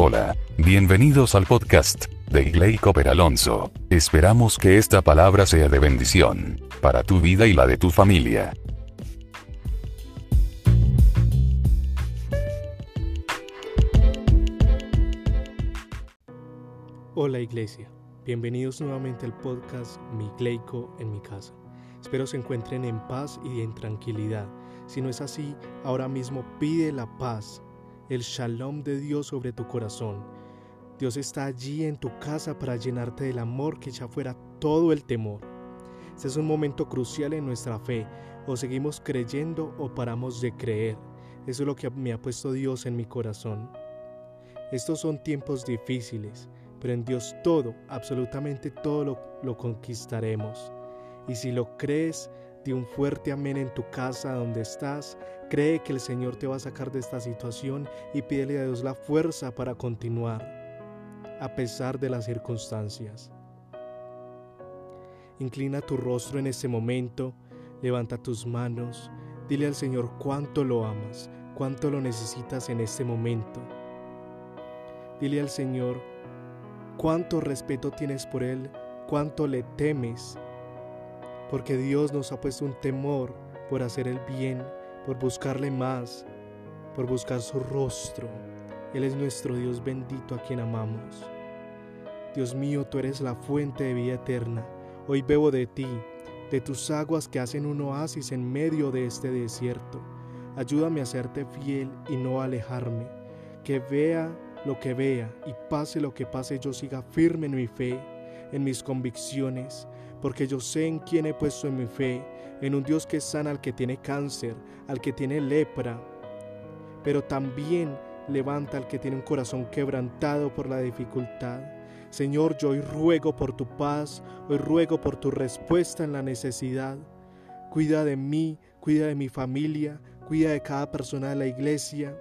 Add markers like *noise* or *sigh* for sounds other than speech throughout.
Hola, bienvenidos al podcast de Igley Cooper Alonso. Esperamos que esta palabra sea de bendición para tu vida y la de tu familia. Hola iglesia, bienvenidos nuevamente al podcast Mi Gleico en mi casa. Espero se encuentren en paz y en tranquilidad. Si no es así, ahora mismo pide la paz el shalom de Dios sobre tu corazón. Dios está allí en tu casa para llenarte del amor que echa fuera todo el temor. Este es un momento crucial en nuestra fe. O seguimos creyendo o paramos de creer. Eso es lo que me ha puesto Dios en mi corazón. Estos son tiempos difíciles, pero en Dios todo, absolutamente todo lo, lo conquistaremos. Y si lo crees, Un fuerte amén en tu casa donde estás. Cree que el Señor te va a sacar de esta situación y pídele a Dios la fuerza para continuar, a pesar de las circunstancias. Inclina tu rostro en este momento, levanta tus manos, dile al Señor cuánto lo amas, cuánto lo necesitas en este momento. Dile al Señor cuánto respeto tienes por Él, cuánto le temes porque Dios nos ha puesto un temor por hacer el bien, por buscarle más, por buscar su rostro. Él es nuestro Dios bendito a quien amamos. Dios mío, tú eres la fuente de vida eterna. Hoy bebo de ti, de tus aguas que hacen un oasis en medio de este desierto. Ayúdame a serte fiel y no alejarme. Que vea lo que vea y pase lo que pase, yo siga firme en mi fe, en mis convicciones, porque yo sé en quién he puesto mi fe, en un Dios que sana al que tiene cáncer, al que tiene lepra, pero también levanta al que tiene un corazón quebrantado por la dificultad. Señor, yo hoy ruego por tu paz, hoy ruego por tu respuesta en la necesidad. Cuida de mí, cuida de mi familia, cuida de cada persona de la iglesia.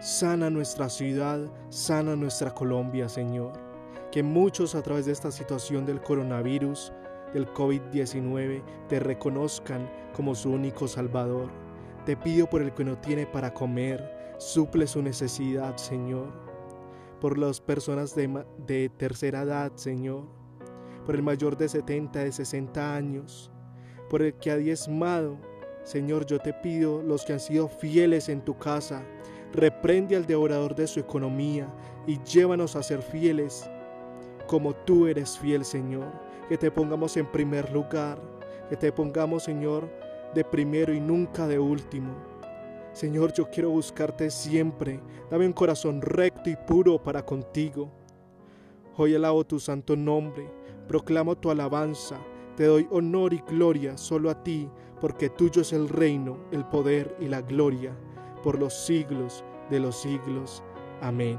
Sana nuestra ciudad, sana nuestra Colombia, Señor que muchos a través de esta situación del coronavirus, del COVID-19, te reconozcan como su único Salvador. Te pido por el que no tiene para comer, suple su necesidad, Señor. Por las personas de, tercera edad, Señor. Por el mayor de 70, de 60 años. Por el que ha diezmado, Señor, yo te pido los que han sido fieles en tu casa. Reprende al devorador de su economía y llévanos a ser fieles como tú eres fiel, Señor. Que te pongamos en primer lugar, que te pongamos, Señor, de primero y nunca de último. Señor, yo quiero buscarte siempre. Dame un corazón recto y puro para contigo. Hoy alabo tu santo nombre, proclamo tu alabanza, te doy honor y gloria solo a ti, porque tuyo es el reino, el poder y la gloria, por los siglos de los siglos. Amén.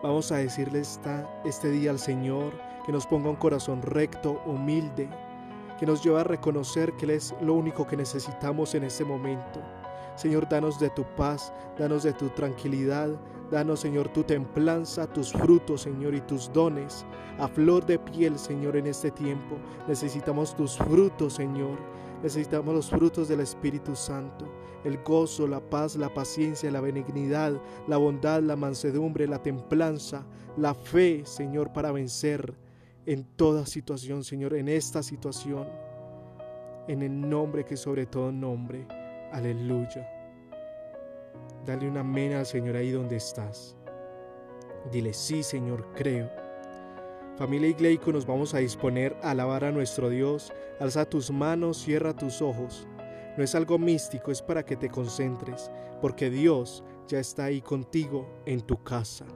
Vamos a decirle esta, este día al Señor que nos ponga un corazón recto, humilde, que nos lleve a reconocer que Él es lo único que necesitamos en este momento. Señor, danos de tu paz, danos de tu tranquilidad, danos, Señor, tu templanza, tus frutos, Señor, y tus dones. A flor de piel, Señor, en este tiempo. Necesitamos tus frutos, Señor. Necesitamos los frutos del Espíritu Santo, el gozo, la paz, la paciencia, la benignidad, la bondad, la mansedumbre, la templanza, la fe, Señor, para vencer en toda situación, Señor, en esta situación, en el nombre que sobre todo nombre. Aleluya. Dale un amén al Señor ahí donde estás. Dile, sí, Señor, creo Familia Igleico, nos vamos a disponer a alabar a nuestro Dios. Alza tus manos, cierra tus ojos. No es algo místico, es para que te concentres, porque Dios ya está ahí contigo en tu casa.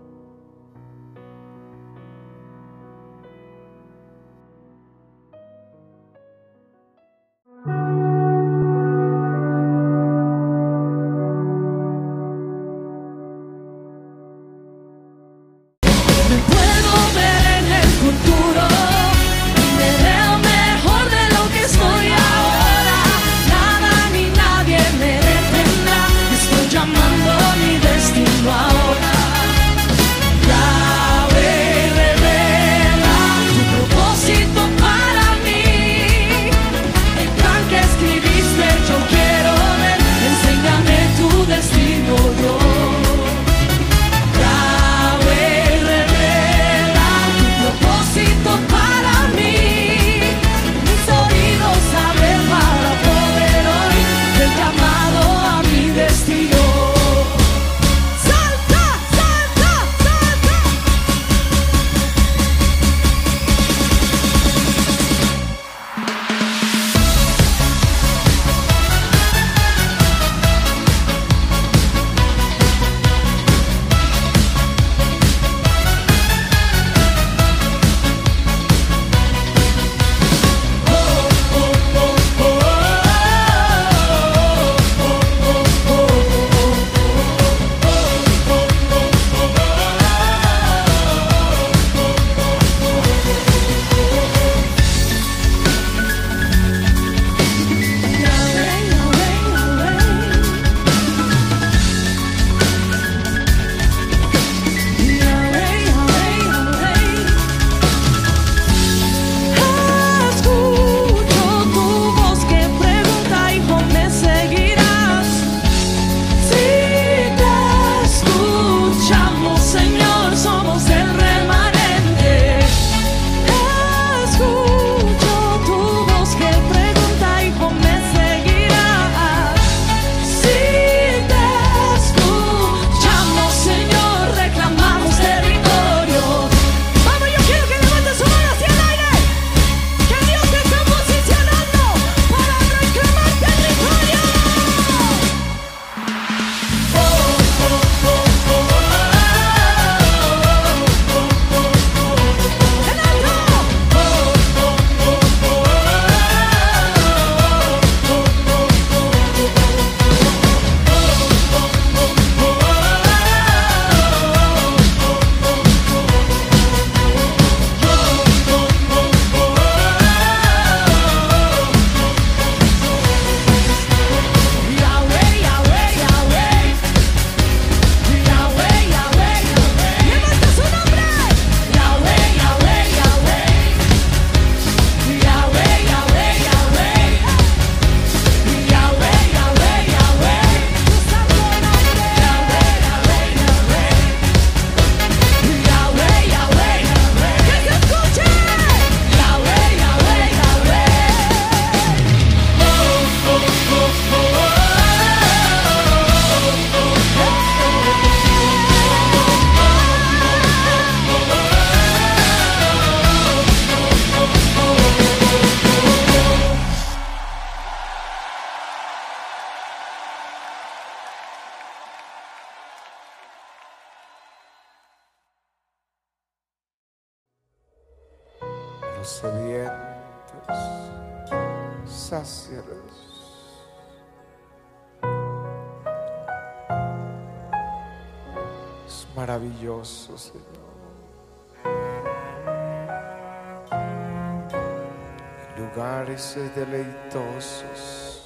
En lugares deleitosos,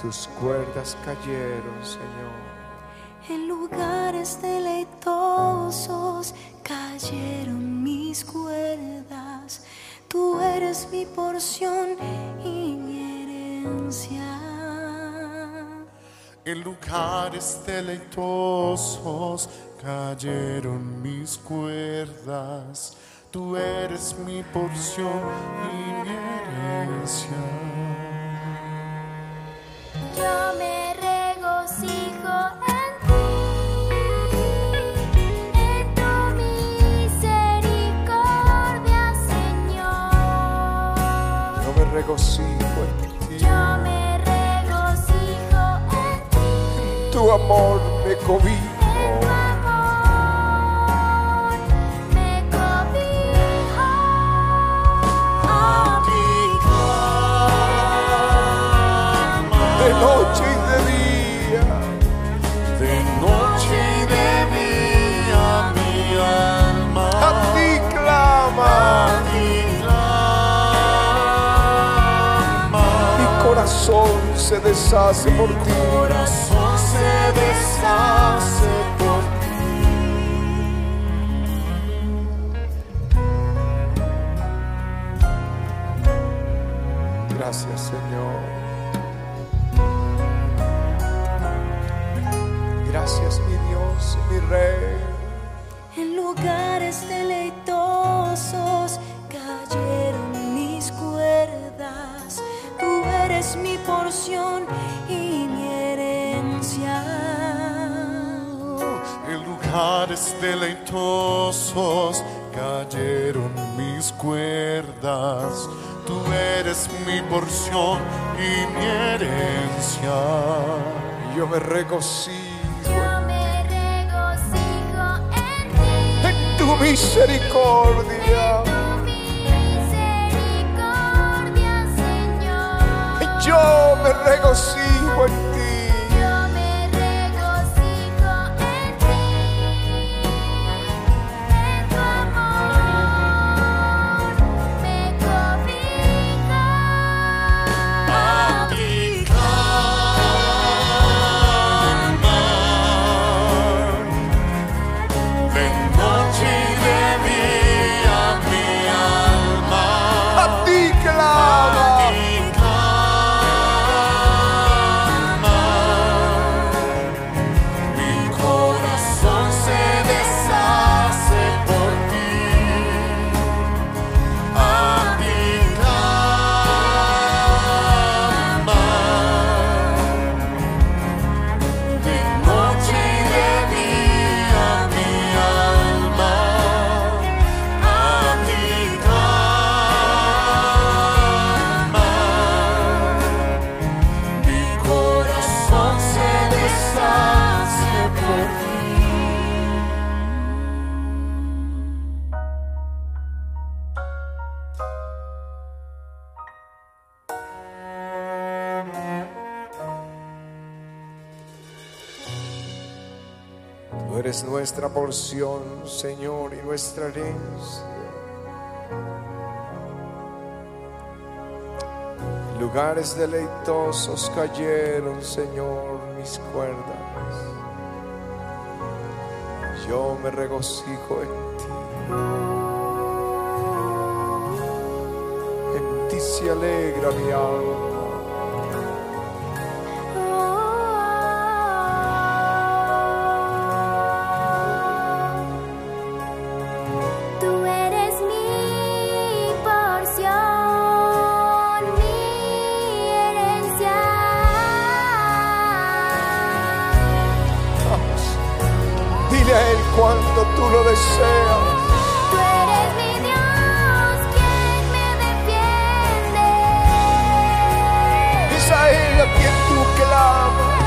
tus cuerdas cayeron, Señor. En lugares deleitosos cayeron mis cuerdas. Tú eres mi porción y mi herencia. En lugares deleitosos cayeron mis cuerdas. Tú eres mi porción y mi herencia. Yo me regocijo en amor me cobijo. A de noche y de día. De noche y de día mi alma A ti clama, ti clama. mi corazón se deshace por ti. Señor. Gracias, mi Dios y mi Rey. En lugares deleitosos cayeron mis cuerdas. Tú eres mi porción y mi herencia. En lugares deleitosos cayeron mis cuerdas. Tú eres mi porción y mi herencia. Yo me regocijo Yo me regocijo en ti. en tu misericordia. Tu misericordia, Señor. Yo me regocijo en ti. Nuestra porción, Señor, y nuestra herencia. En Lugares deleitosos cayeron, Señor, mis cuerdas. Yo me regocijo en ti. En ti se alegra mi alma. A quien tú clamas.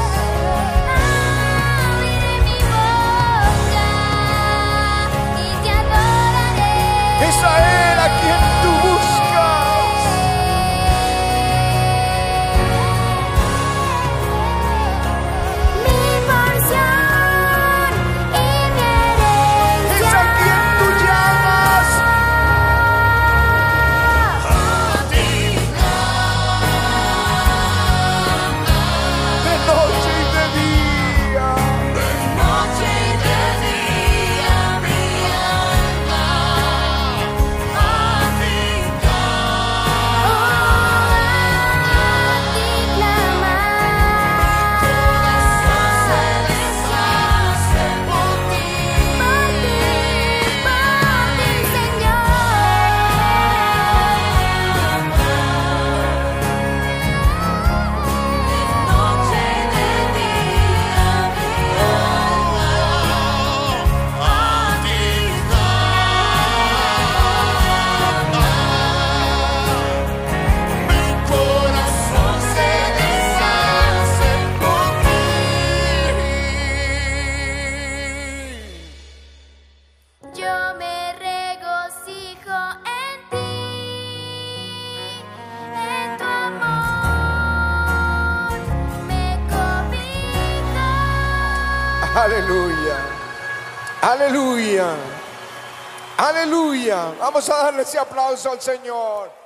Aleluya. Vamos a darle ese aplauso al Señor.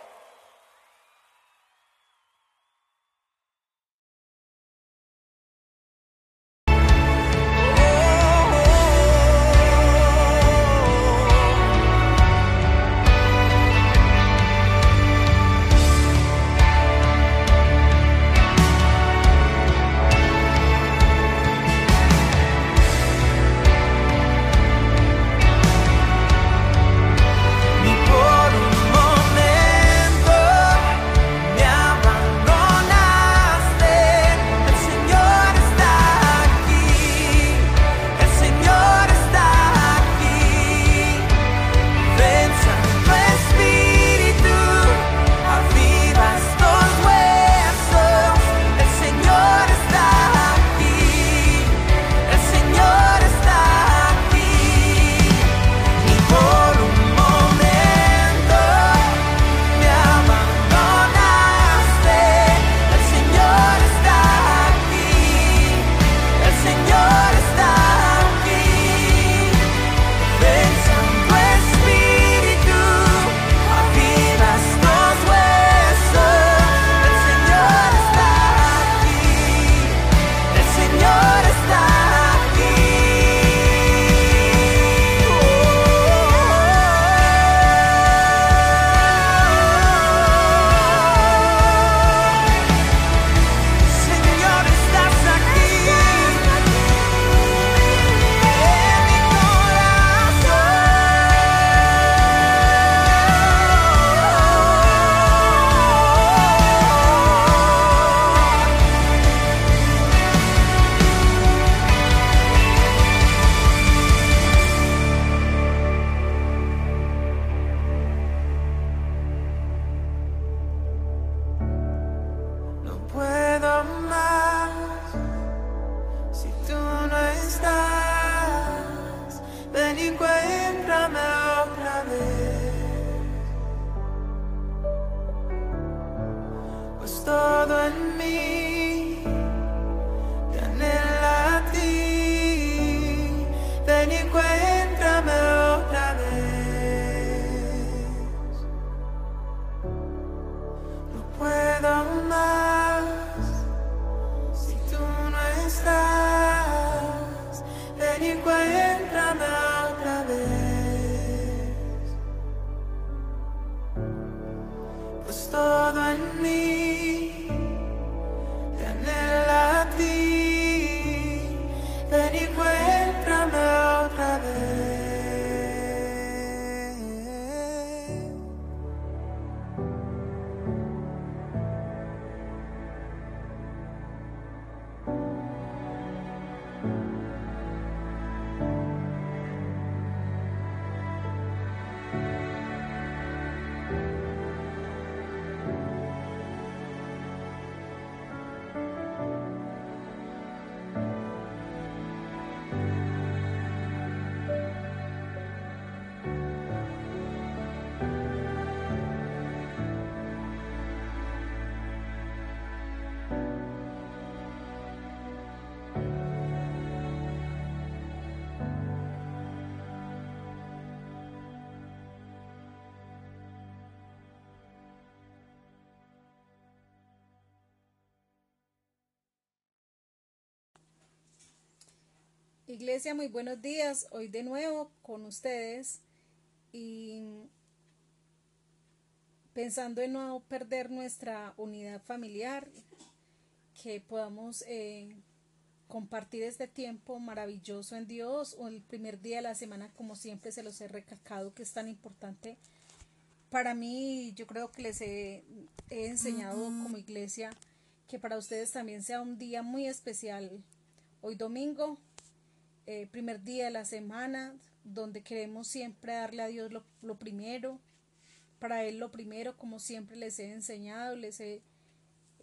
Iglesia, muy buenos días. Hoy de nuevo con ustedes y pensando en no perder nuestra unidad familiar, que podamos eh, compartir este tiempo maravilloso en Dios o el primer día de la semana, como siempre se los he recalcado, que es tan importante para mí. Yo creo que les he, he enseñado como iglesia que para ustedes también sea un día muy especial. Hoy domingo, eh, primer día de la semana, donde queremos siempre darle a Dios lo, lo primero, para Él lo primero, como siempre les he enseñado, les he,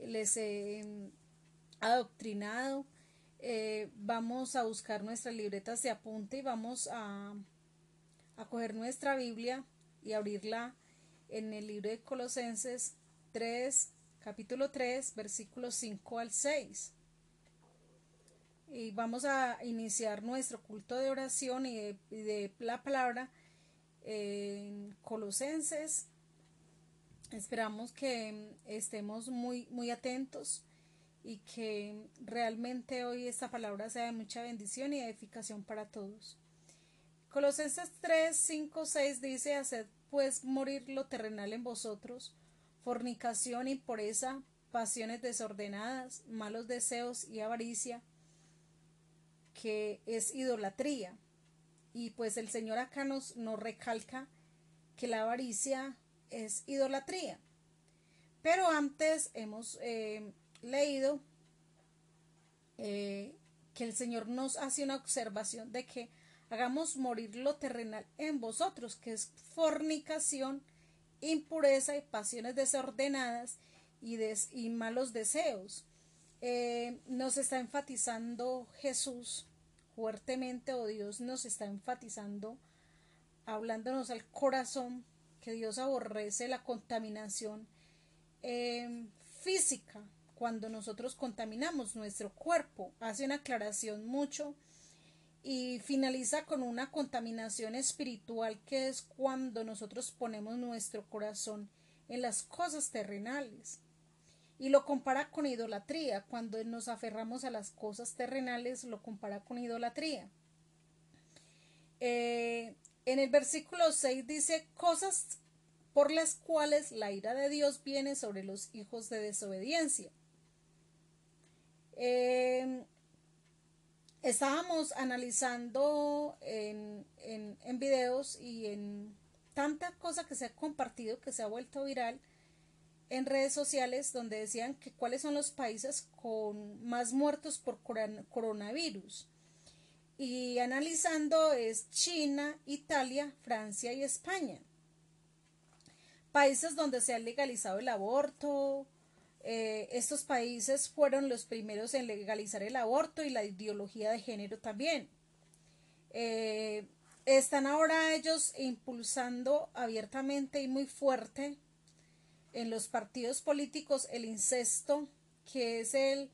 les he mm, adoctrinado. Eh, vamos a buscar nuestras libretas de apunte y vamos a, a coger nuestra Biblia y abrirla en el libro de Colosenses 3, capítulo 3, versículos 5 al 6. Y vamos a iniciar nuestro culto de oración y de, la palabra en Colosenses. Esperamos que estemos muy, muy atentos y que realmente hoy esta palabra sea de mucha bendición y edificación para todos. Colosenses 3, 5, 6 dice, haced pues morir lo terrenal en vosotros, fornicación, impureza, pasiones desordenadas, malos deseos y avaricia, que es idolatría. Y pues el Señor acá nos, nos recalca que la avaricia es idolatría. Pero antes hemos eh, leído eh, que el Señor nos hace una observación de que hagamos morir lo terrenal en vosotros, que es fornicación, impureza y pasiones desordenadas y, des y malos deseos. Eh, nos está enfatizando Jesús fuertemente, o Dios nos está enfatizando, hablándonos al corazón, que Dios aborrece la contaminación eh, física cuando nosotros contaminamos nuestro cuerpo. Hace una aclaración mucho y finaliza con una contaminación espiritual que es cuando nosotros ponemos nuestro corazón en las cosas terrenales. Y lo compara con idolatría. Cuando nos aferramos a las cosas terrenales, lo compara con idolatría. Eh, en el versículo 6 dice cosas por las cuales la ira de Dios viene sobre los hijos de desobediencia. Eh, estábamos analizando en, en, en, videos y en tanta cosa que se ha compartido, que se ha vuelto viral en redes sociales, donde decían que cuáles son los países con más muertos por coronavirus. Y analizando es China, Italia, Francia y España. Países donde se ha legalizado el aborto, eh, estos países fueron los primeros en legalizar el aborto y la ideología de género también. Eh, están ahora ellos impulsando abiertamente y muy fuerte en los partidos políticos el incesto, que es el,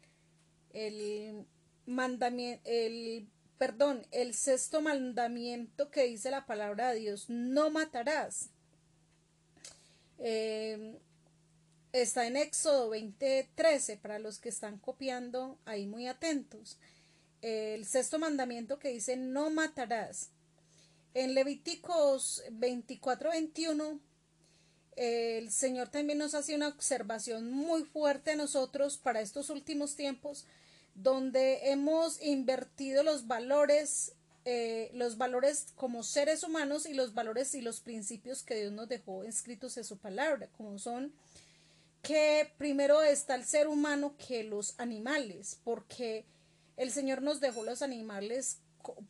el mandamiento, el perdón, el sexto mandamiento que dice la palabra de Dios, no matarás. Eh, Está en Éxodo 20:13 para los que están copiando ahí muy atentos. El sexto mandamiento que dice no matarás. En Levíticos 24:21 el Señor también nos hace una observación muy fuerte a nosotros para estos últimos tiempos donde hemos invertido los valores eh, los valores como seres humanos y los valores y los principios que Dios nos dejó escritos en su palabra, como son que primero está el ser humano que los animales, porque el Señor nos dejó los animales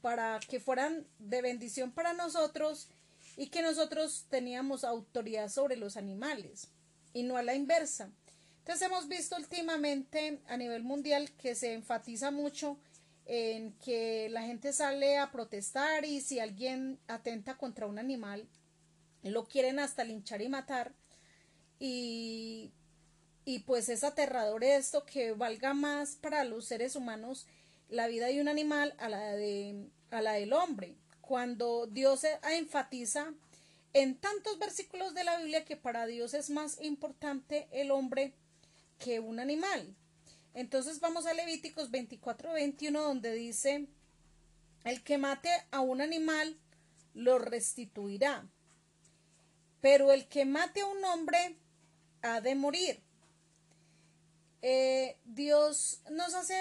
para que fueran de bendición para nosotros y que nosotros teníamos autoridad sobre los animales y no a la inversa. Entonces hemos visto últimamente a nivel mundial que se enfatiza mucho en que la gente sale a protestar y si alguien atenta contra un animal lo quieren hasta linchar y matar y y pues es aterrador esto que valga más para los seres humanos la vida de un animal a la de a la del hombre cuando Dios enfatiza en tantos versículos de la Biblia que para Dios es más importante el hombre que un animal. Entonces vamos a Levíticos 24, 21 donde dice el que mate a un animal lo restituirá, pero el que mate a un hombre ha de morir. Eh, Dios nos hace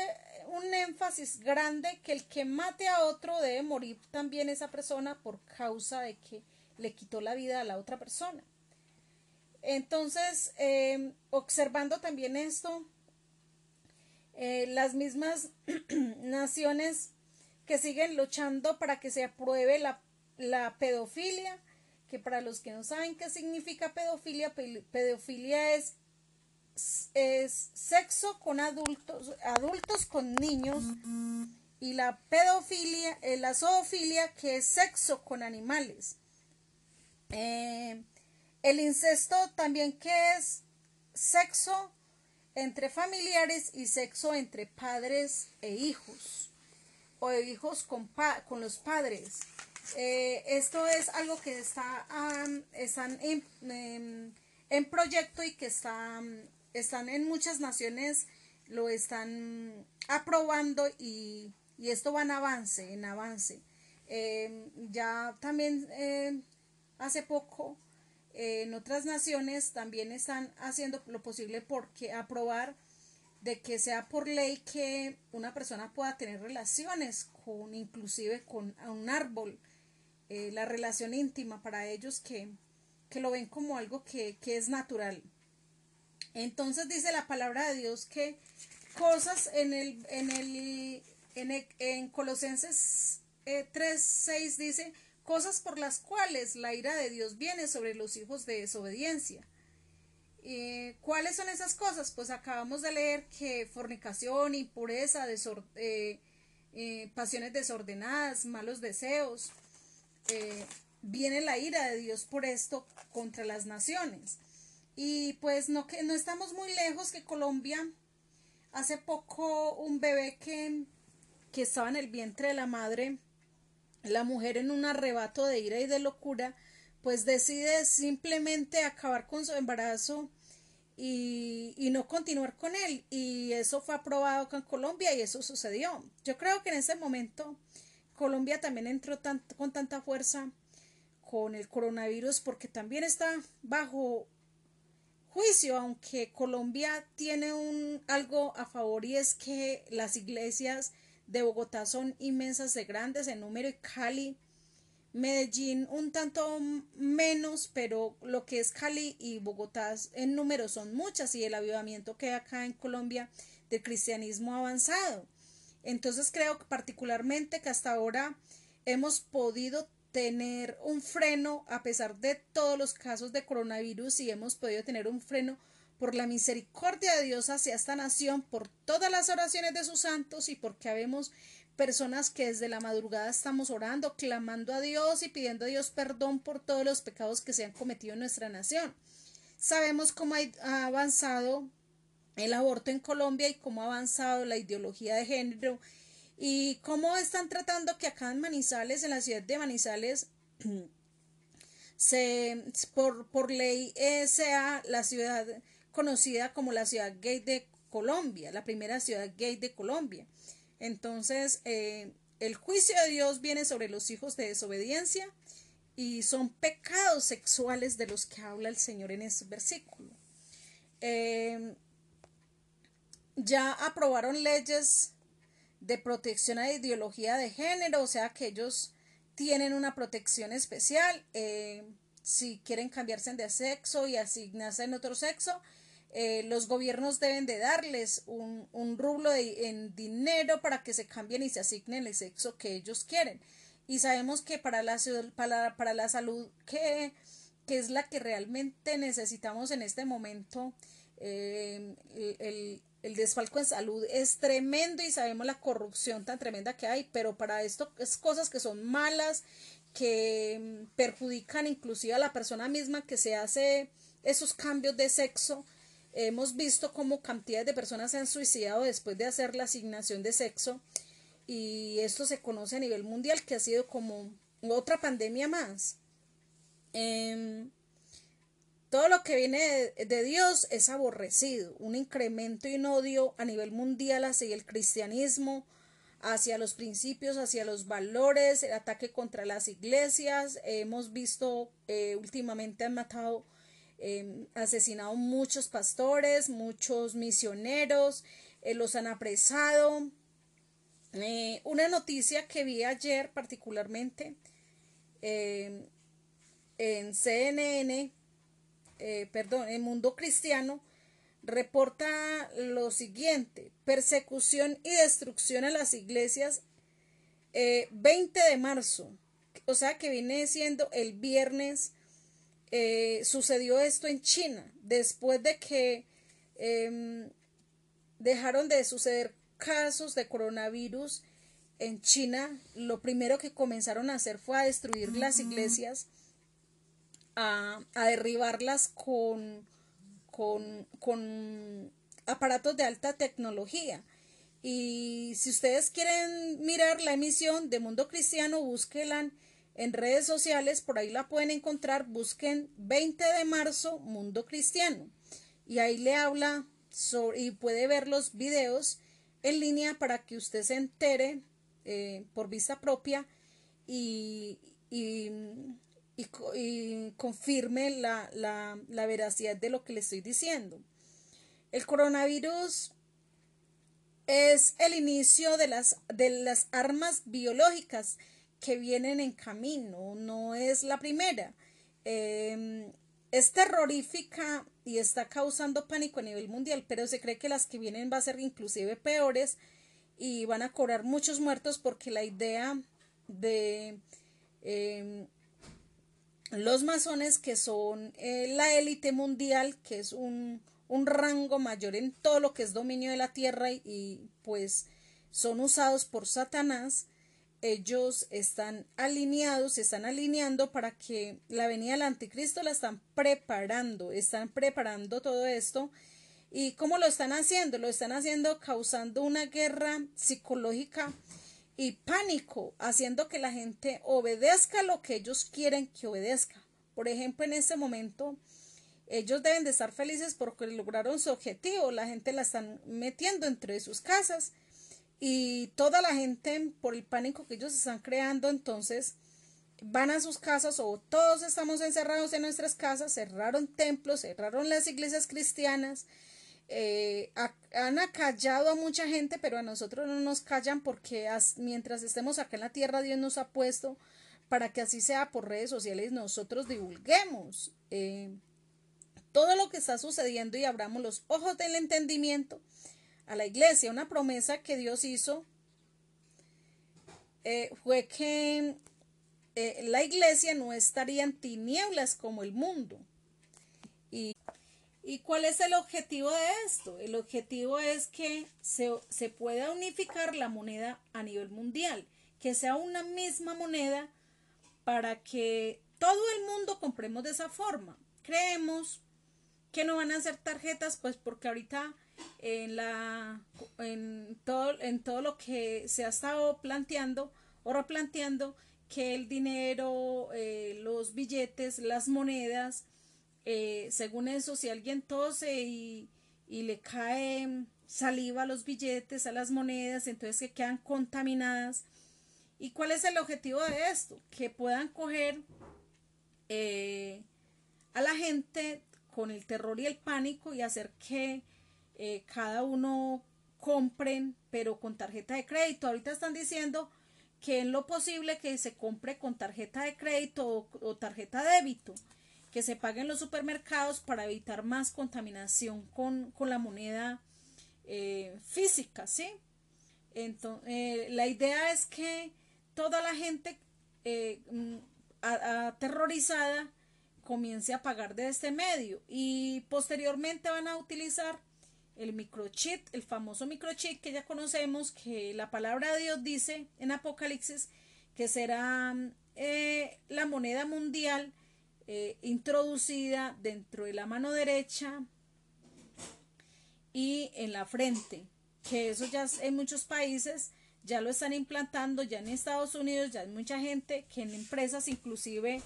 un énfasis grande que el que mate a otro debe morir también esa persona por causa de que le quitó la vida a la otra persona. Entonces, eh, observando también esto, eh, las mismas *clears throat* naciones que siguen luchando para que se apruebe la, la, pedofilia, que para los que no saben qué significa pedofilia, pedofilia es, es sexo con adultos, adultos con niños, y la pedofilia, eh, la zoofilia, que es sexo con animales. Eh, el incesto también que es sexo entre familiares y sexo entre padres e hijos o hijos con, con los padres. Eh, esto es algo que está en, en, proyecto y que está, están en muchas naciones, lo están aprobando y, y esto va en avance, en avance. Eh, ya también eh, hace poco en otras naciones también están haciendo lo posible por aprobar de que sea por ley que una persona pueda tener relaciones con inclusive con un árbol eh, la relación íntima para ellos que, que lo ven como algo que, que, es natural entonces dice la palabra de Dios que cosas en el en el en, en Colosenses eh, 3 6 dice cosas por las cuales la ira de Dios viene sobre los hijos de desobediencia. ¿Cuáles son esas cosas? Pues acabamos de leer que fornicación, impureza, eh, eh, pasiones desordenadas, malos deseos. Eh, viene la ira de Dios por esto contra las naciones. Y pues no, que, no estamos muy lejos que Colombia, hace poco un bebé que, que estaba en el vientre de la madre, la mujer en un arrebato de ira y de locura, pues decide simplemente acabar con su embarazo y, y, no continuar con él. Y eso fue aprobado en Colombia y eso sucedió. Yo creo que en ese momento Colombia también entró con tanta fuerza con el coronavirus porque también está bajo juicio, aunque Colombia tiene un algo a favor y es que las iglesias de Bogotá son inmensas de grandes en número y Cali, Medellín un tanto menos, pero lo que es Cali y Bogotá en número son muchas y el avivamiento que hay acá en Colombia del cristianismo avanzado. Entonces creo que particularmente que hasta ahora hemos podido tener un freno a pesar de todos los casos de coronavirus y hemos podido tener un freno por la misericordia de Dios hacia esta nación, por todas las oraciones de sus santos y porque habemos personas que desde la madrugada estamos orando, clamando a Dios y pidiendo a Dios perdón por todos los pecados que se han cometido en nuestra nación. Sabemos cómo ha avanzado el aborto en Colombia y cómo ha avanzado la ideología de género y cómo están tratando que acá en Manizales, en la ciudad de Manizales, *clears throat* se por, por ley eh, sea la ciudad conocida como la ciudad gay de Colombia, la primera ciudad gay de Colombia. Entonces, eh, el juicio de Dios viene sobre los hijos de desobediencia y son pecados sexuales de los que habla el Señor en ese versículo. Eh, ya aprobaron leyes de protección a ideología de género, o sea que ellos tienen una protección especial. Eh, si quieren cambiarse de sexo y asignarse en otro sexo, eh, los gobiernos deben de darles un, un rublo en dinero para que se cambien y se asignen el sexo que ellos quieren. Y sabemos que para la, para, para la salud, que, que, es la que realmente necesitamos en este momento, eh, el, el desfalco en salud es tremendo y sabemos la corrupción tan tremenda que hay, pero para esto es cosas que son malas, que perjudican inclusive a la persona misma que se hace esos cambios de sexo Hemos visto cómo cantidades de personas se han suicidado después de hacer la asignación de sexo y esto se conoce a nivel mundial que ha sido como otra pandemia más. Em, todo lo que viene de, Dios es aborrecido, un incremento y un odio a nivel mundial hacia el cristianismo, hacia los principios, hacia los valores, el ataque contra las iglesias. hemos visto eh, últimamente han matado, eh, asesinado muchos pastores, muchos misioneros, eh, los han apresado. una noticia que vi ayer particularmente en CNN, perdón, en Mundo Cristiano, reporta lo siguiente, persecución y destrucción a las iglesias 20 eh, de marzo, o sea que viene siendo el viernes, eh, sucedió esto en China, después de que em, dejaron de suceder casos de coronavirus en China, lo primero que comenzaron a hacer fue a destruir las iglesias, a derribarlas con con, aparatos de alta tecnología. Y si ustedes quieren mirar la emisión de Mundo Cristiano, búsquenla en redes sociales, por ahí la pueden encontrar, busquen 20 de marzo Mundo Cristiano. Y ahí le habla sobre, y puede ver los videos en línea para que usted se entere eh, por vista propia y, confirme la, la, veracidad de lo que le estoy diciendo. El coronavirus es el inicio de las, de las armas biológicas que vienen en camino, no es la primera. Em, es terrorífica y está causando pánico a nivel mundial, pero se cree que las que vienen va a ser inclusive peores y van a cobrar muchos muertos porque la idea de em, los masones que son eh, la élite mundial, que es un, un, rango mayor en todo lo que es dominio de la tierra y, pues son usados por Satanás, ellos están alineados, se están alineando para que la venida del anticristo la están preparando, están preparando todo esto. ¿Y cómo lo están haciendo? Lo están haciendo causando una guerra psicológica y pánico, haciendo que la gente obedezca lo que ellos quieren que obedezca. Por ejemplo, en este momento, ellos deben de estar felices porque lograron su objetivo. La gente la están metiendo entre sus casas y toda la gente, por el pánico que ellos están creando, entonces van a sus casas o todos estamos encerrados en nuestras casas, cerraron templos, cerraron las iglesias cristianas, eh, han acallado a mucha gente, pero a nosotros no nos callan porque mientras estemos acá en la tierra, Dios nos ha puesto para que así sea por redes sociales nosotros divulguemos eh, todo lo que está sucediendo y abramos los ojos del entendimiento a la iglesia. Una promesa que Dios hizo eh, fue que la iglesia no estaría en tinieblas como el mundo. ¿Y cuál es el objetivo de esto? El objetivo es que se, se, pueda unificar la moneda a nivel mundial, que sea una misma moneda para que todo el mundo compremos de esa forma. Creemos que no van a ser tarjetas, pues porque ahorita en, la, en, todo, en todo lo que se ha estado planteando o replanteando, que el dinero, eh, los billetes, las monedas, eh, según eso, si alguien tose y, le cae saliva a los billetes, a las monedas, entonces que quedan contaminadas. ¿Y cuál es el objetivo de esto? Que puedan coger eh, a la gente con el terror y el pánico y hacer que eh, cada uno compren, pero con tarjeta de crédito. Ahorita están diciendo que en lo posible que se compre con tarjeta de crédito o tarjeta de débito que se paguen los supermercados para evitar más contaminación con, la moneda eh, física, ¿sí? Entonces, eh, la idea es que toda la gente eh, mm, aterrorizada comience a pagar de este medio y posteriormente van a utilizar el microchip, el famoso microchip que ya conocemos, que la palabra de Dios dice en Apocalipsis que será la moneda mundial eh, introducida dentro de la mano derecha y en la frente, que eso ya en muchos países ya lo están implantando, ya en Estados Unidos ya hay mucha gente que en empresas inclusive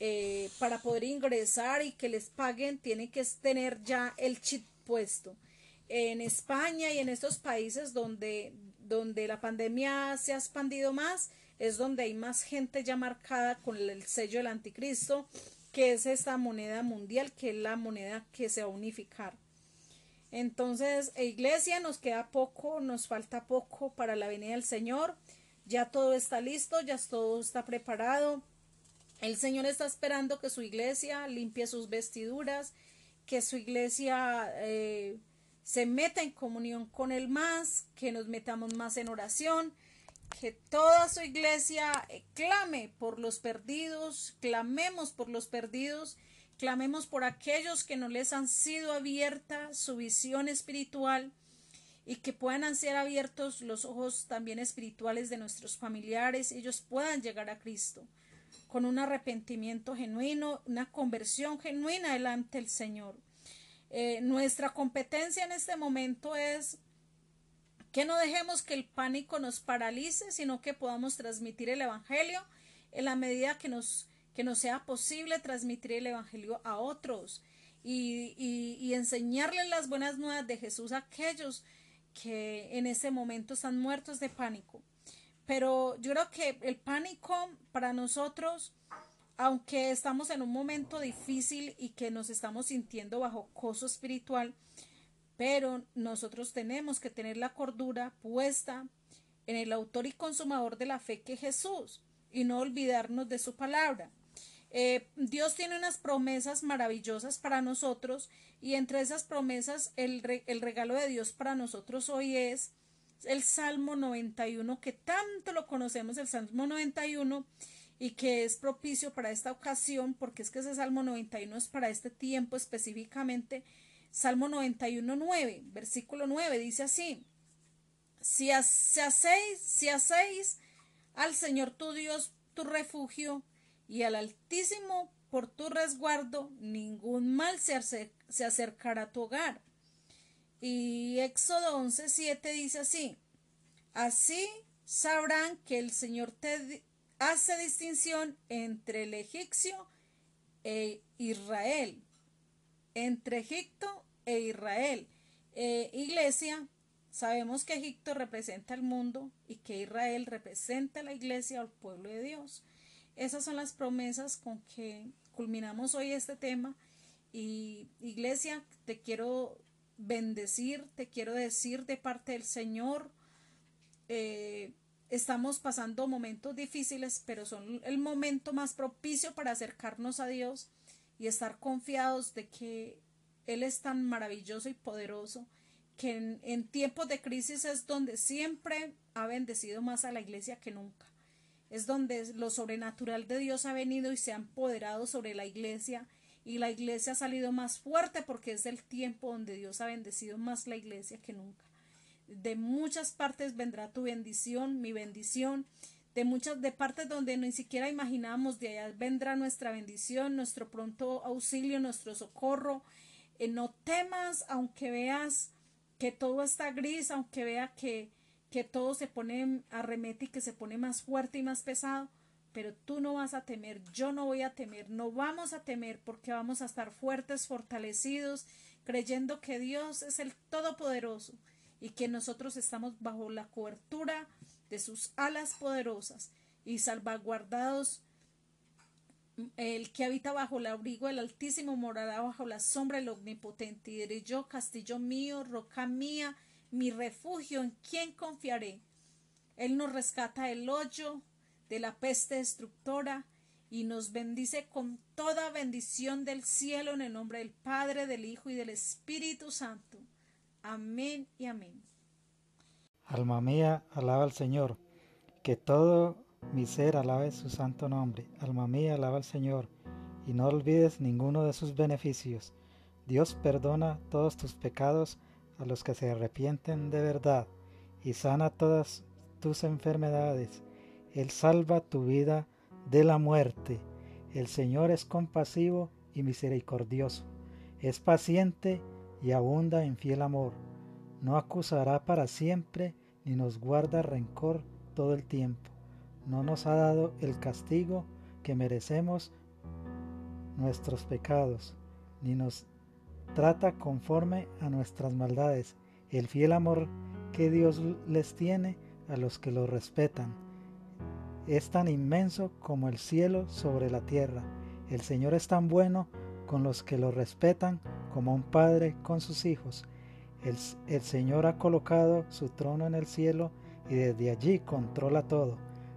eh, para poder ingresar y que les paguen tienen que tener ya el chip puesto. En España y en estos países donde donde la pandemia se ha expandido más, es donde hay más gente ya marcada con el sello del anticristo, que es esta moneda mundial, que es la moneda que se va a unificar. Entonces, iglesia, nos queda poco, nos falta poco para la venida del Señor. Ya todo está listo, ya todo está preparado. El Señor está esperando que su iglesia limpie sus vestiduras, que su iglesia eh, se meta en comunión con Él más, que nos metamos más en oración, que toda su iglesia eh, clame por los perdidos, clamemos por los perdidos, clamemos por aquellos que no les han sido abierta su visión espiritual y que puedan ser abiertos los ojos también espirituales de nuestros familiares, ellos puedan llegar a Cristo con un arrepentimiento genuino, una conversión genuina delante del Señor. Eh, nuestra competencia en este momento es que no dejemos que el pánico nos paralice, sino que podamos transmitir el Evangelio en la medida que nos, que nos sea posible transmitir el Evangelio a otros y, y, y enseñarles las buenas nuevas de Jesús a aquellos que en ese momento están muertos de pánico. Pero yo creo que el pánico para nosotros, aunque estamos en un momento difícil y que nos estamos sintiendo bajo coso espiritual, pero nosotros tenemos que tener la cordura puesta en el autor y consumador de la fe que es Jesús y no olvidarnos de su palabra. Eh, Dios tiene unas promesas maravillosas para nosotros y entre esas promesas el, el regalo de Dios para nosotros hoy es el Salmo 91 que tanto lo conocemos, el Salmo 91 y que es propicio para esta ocasión porque es que ese Salmo 91 es para este tiempo específicamente Salmo 91, 9, versículo 9, dice así, si, hacéis, si hacéis al Señor tu Dios tu refugio y al Altísimo por tu resguardo, ningún mal se, se acercará a tu hogar. Y Éxodo 11, 7 dice así, así sabrán que el Señor te hace distinción entre el egipcio e Israel, entre Egipto e Israel. Eh, iglesia, sabemos que Egipto representa el mundo y que Israel representa la iglesia o el pueblo de Dios. Esas son las promesas con que culminamos hoy este tema. Y iglesia, te quiero bendecir, te quiero decir de parte del Señor, eh, estamos pasando momentos difíciles, pero son el momento más propicio para acercarnos a Dios y estar confiados de que él es tan maravilloso y poderoso que en, tiempos de crisis es donde siempre ha bendecido más a la iglesia que nunca. Es donde lo sobrenatural de Dios ha venido y se ha empoderado sobre la iglesia y la iglesia ha salido más fuerte porque es el tiempo donde Dios ha bendecido más la iglesia que nunca. De muchas partes vendrá tu bendición, mi bendición, de muchas de partes donde ni siquiera imaginamos, de allá vendrá nuestra bendición, nuestro pronto auxilio, nuestro socorro, eh, no temas aunque veas que todo está gris, aunque vea que, que todo se pone arremete y que se pone más fuerte y más pesado, pero tú no vas a temer, yo no voy a temer, no vamos a temer porque vamos a estar fuertes, fortalecidos, creyendo que Dios es el Todopoderoso y que nosotros estamos bajo la cobertura de sus alas poderosas y salvaguardados el que habita bajo el abrigo del Altísimo morará bajo la sombra del Omnipotente. Y diré yo, castillo mío, roca mía, mi refugio, ¿en quién confiaré? Él nos rescata del hoyo, de la peste destructora, y nos bendice con toda bendición del cielo en el nombre del Padre, del Hijo y del Espíritu Santo. Amén y amén. Alma mía, alaba al Señor, que todo mi ser alabe su santo nombre. Alma mía, alaba al Señor, y no olvides ninguno de sus beneficios. Dios perdona todos tus pecados a los que se arrepienten de verdad, y sana todas tus enfermedades. Él salva tu vida de la muerte. El Señor es compasivo y misericordioso. Es paciente y abunda en fiel amor. No acusará para siempre, ni nos guarda rencor todo el tiempo no nos ha dado el castigo que merecemos nuestros pecados, ni nos trata conforme a nuestras maldades. El fiel amor que Dios les tiene a los que lo respetan. Es tan inmenso como el cielo sobre la tierra. El Señor es tan bueno con los que lo respetan como un padre con sus hijos. El, el, Señor ha colocado su trono en el cielo y desde allí controla todo.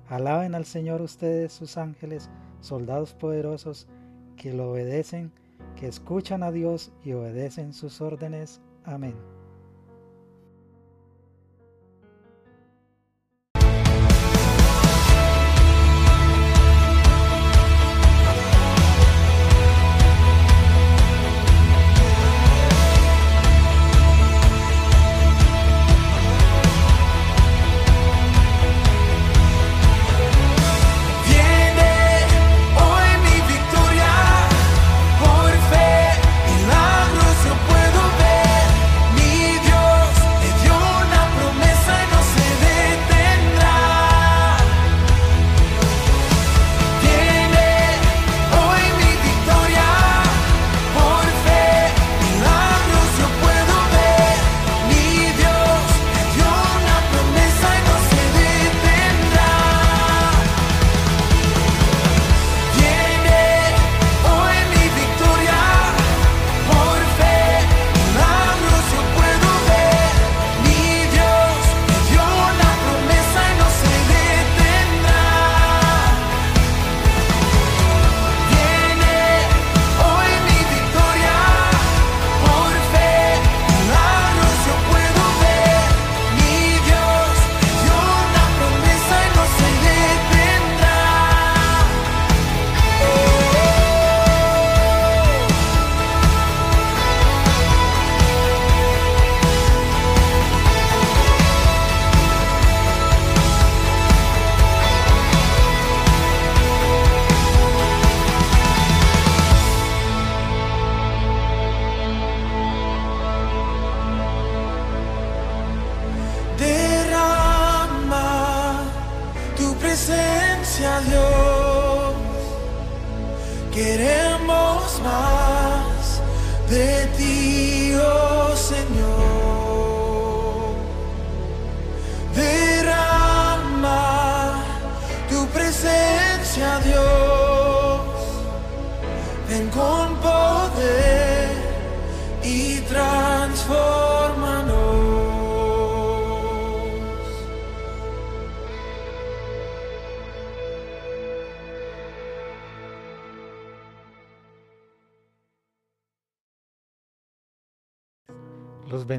Alaben al Señor ustedes, sus ángeles, soldados poderosos, que lo obedecen, que escuchan a Dios y obedecen sus órdenes. Amén.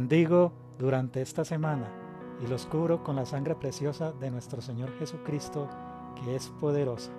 Bendigo durante esta semana y los cubro con la sangre preciosa de nuestro Señor Jesucristo, que es poderosa.